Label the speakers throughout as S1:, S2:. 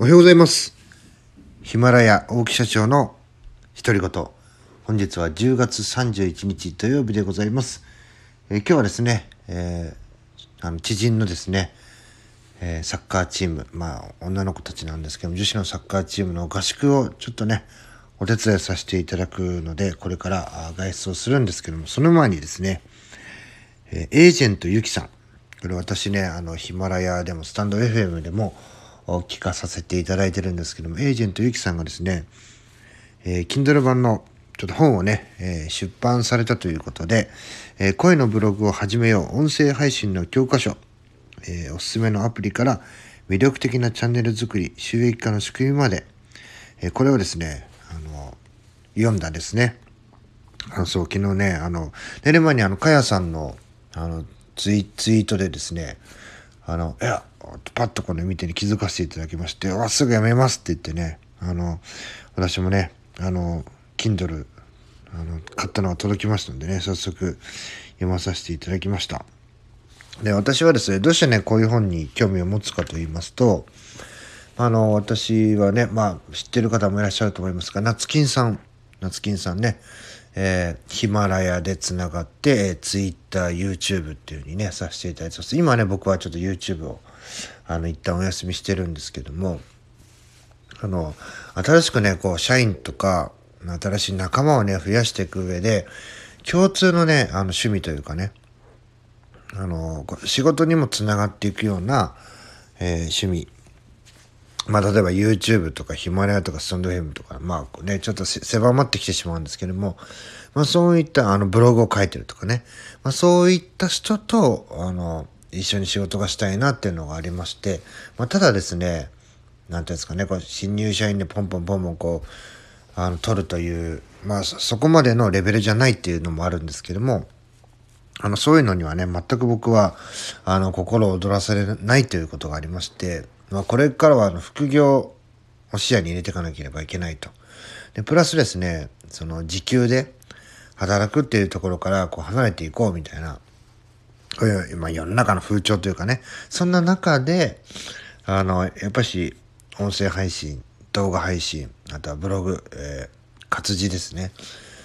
S1: おはようございます。ヒマラヤ大木社長の独り言。本日は10月31日土曜日でございます。え今日はですね、えーあの知人のですね、えーサッカーチーム、まあ女の子たちなんですけども、女子のサッカーチームの合宿をちょっとね、お手伝いさせていただくので、これから外出をするんですけども、その前にですね、えエージェントゆきさん。これ私ね、あの、ヒマラヤでも、スタンド FM でも聞かさせていただいてるんですけども、エージェントゆきさんがですね、えー Kindle 版のちょっと本をね、えー出版されたということで、えー声のブログを始めよう、音声配信の教科書、えーおすすめのアプリから魅力的なチャンネル作り、収益化の仕組みまで、えこれをですね、あの、読んだんですね。あの、そう、昨日ね、あの、寝る前にあの、かやさんの、あの、ツイツイートでですね、あの、いや、パッとこれ見てに気づかせていただきまして、わ、すぐやめますって言ってね、あの、私もね、あの、Kindle、あの、買ったのが届きましたのでね、早速読まさせていただきました。で、私はですね、どうしてね、こういう本に興味を持つかと言いますと、あの、私はね、まあ、知ってる方もいらっしゃると思いますが、夏金さん、夏金さんね、えーヒマラヤでつながって、えー、Twitter、YouTube っていう風にね、させていただいてます。今ね、僕はちょっと YouTube を、あの、一旦お休みしてるんですけども、あの、新しくね、こう、社員とか、新しい仲間をね、増やしていく上で、共通のね、あの、趣味というかね、あの、仕事にもつながっていくような、えー趣味。まあ、例えば YouTube とかヒマラヤとかスタンド FM とか、まあね、ちょっと狭まってきてしまうんですけども、まあそういったあのブログを書いてるとかね、まあそういった人と、あの、一緒に仕事がしたいなっていうのがありまして、まあただですね、なんていうんですかね、こう新入社員でポンポンポンポンこう、あの、取るという、まあそこまでのレベルじゃないっていうのもあるんですけども、あの、そういうのにはね、全く僕は、あの、心を躍らされないということがありまして、まあ、これからは、あの、副業を視野に入れていかなければいけないと。で、プラスですね、その、時給で働くっていうところから、こう、離れていこうみたいな、こういう、まあ、世の中の風潮というかね、そんな中で、あの、やっぱし、音声配信、動画配信、あとはブログ、えー活字ですね。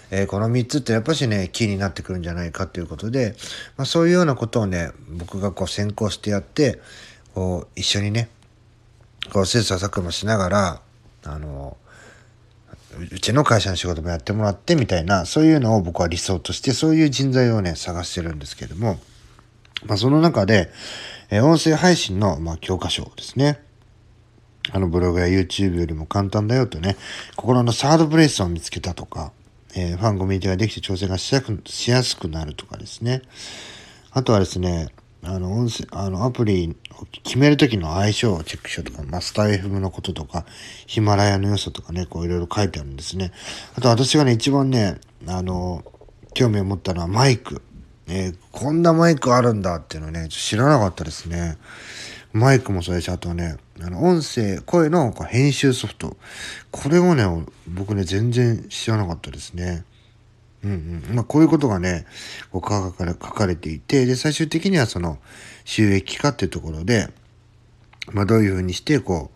S1: えーこの3つってやっぱしね、キーになってくるんじゃないかということで、まあ、そういうようなことをね、僕がこう先行してやって、こう、一緒にね、こう、切磋琢磨しながら、あの、うちの会社の仕事もやってもらってみたいな、そういうのを僕は理想として、そういう人材をね、探してるんですけども、まあ、その中で、え音声配信の、まあ、教科書ですね。あのブログや YouTube よりも簡単だよとね、心のサードプレイスを見つけたとか、えーファンコミュニティができて調整がしやくしやすくなるとかですね。あとはですね、あの、音声、あの、アプリを決めるときの相性をチェックしようとか、マスター FM のこととか、ヒマラヤの良さとかね、こういろいろ書いてあるんですね。あと私がね、一番ね、あの、興味を持ったのはマイク。えーこんなマイクあるんだっていうのね、知らなかったですね。マイクもそうですし、あとね、あの、音声、声の編集ソフト。これをね、僕ね、全然知らなかったですね。うんうん。まあ、こういうことがね、こう書かれ書かれていて、で、最終的にはその、収益化っていうところで、まあ、どういうふうにして、こ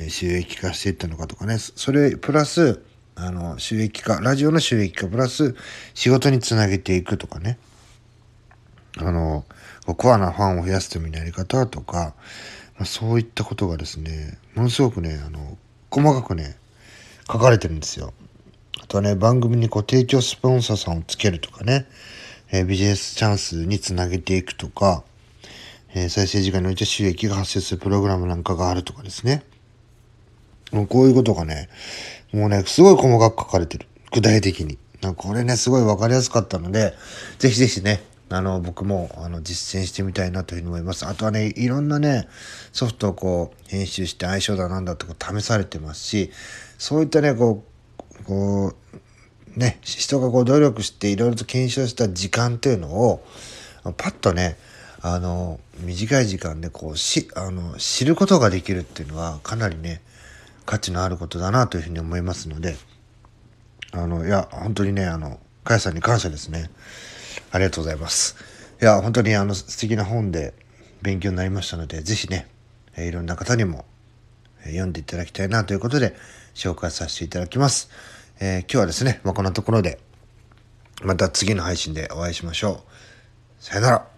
S1: う、収益化していったのかとかね、それ、プラス、あの、収益化、ラジオの収益化、プラス、仕事につなげていくとかね。あの、コアなファンを増やすためのやり方とか、まあ、そういったことがですね、ものすごくね、あの、細かくね、書かれてるんですよ。あとはね、番組にこう提供スポンサーさんをつけるとかね、えービジネスチャンスにつなげていくとか、えー再生時間において収益が発生するプログラムなんかがあるとかですね。もうこういうことがね、もうね、すごい細かく書かれてる。具体的に。なんかこれね、すごいわかりやすかったので、ぜひぜひね、あの、僕も、あの、実践してみたいなというふうに思います。あとはね、いろんなね、ソフトをこう、編集して相性だなんだってこう試されてますし、そういったね、こう、こう、ね、人がこう努力していろいろと検証した時間というのを、パッとね、あの、短い時間でこう、し、あの、知ることができるっていうのは、かなりね、価値のあることだなというふうに思いますので、あの、いや、本当にね、あの、かやさんに感謝ですね。ありがとうございます。いや、本当にあの、素敵な本で勉強になりましたので、ぜひね、えいろんな方にも、読んでいただきたいなということで紹介させていただきます。えー今日はですね、まあ、こんなところでまた次の配信でお会いしましょう。さよなら。